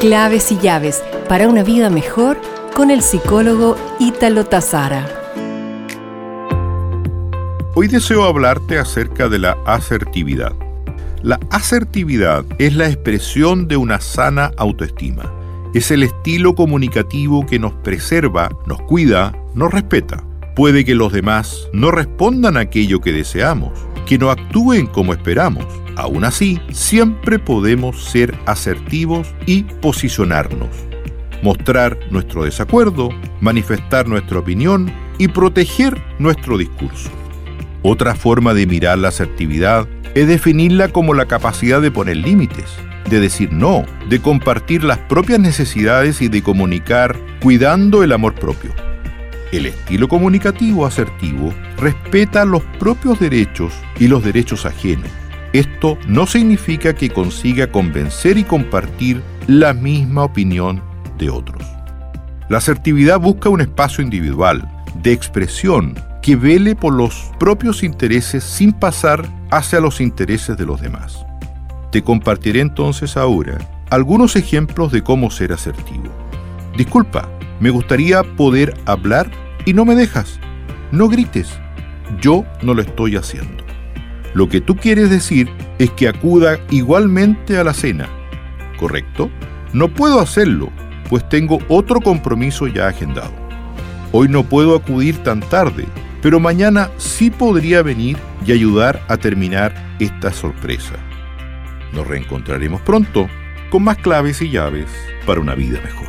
Claves y llaves para una vida mejor con el psicólogo Ítalo Tazara. Hoy deseo hablarte acerca de la asertividad. La asertividad es la expresión de una sana autoestima. Es el estilo comunicativo que nos preserva, nos cuida, nos respeta. Puede que los demás no respondan a aquello que deseamos, que no actúen como esperamos. Aún así, siempre podemos ser asertivos y posicionarnos. Mostrar nuestro desacuerdo, manifestar nuestra opinión y proteger nuestro discurso. Otra forma de mirar la asertividad es definirla como la capacidad de poner límites, de decir no, de compartir las propias necesidades y de comunicar cuidando el amor propio. El estilo comunicativo asertivo respeta los propios derechos y los derechos ajenos. Esto no significa que consiga convencer y compartir la misma opinión de otros. La asertividad busca un espacio individual, de expresión, que vele por los propios intereses sin pasar hacia los intereses de los demás. Te compartiré entonces ahora algunos ejemplos de cómo ser asertivo. Disculpa, me gustaría poder hablar y no me dejas. No grites. Yo no lo estoy haciendo. Lo que tú quieres decir es que acuda igualmente a la cena, ¿correcto? No puedo hacerlo, pues tengo otro compromiso ya agendado. Hoy no puedo acudir tan tarde, pero mañana sí podría venir y ayudar a terminar esta sorpresa. Nos reencontraremos pronto con más claves y llaves para una vida mejor.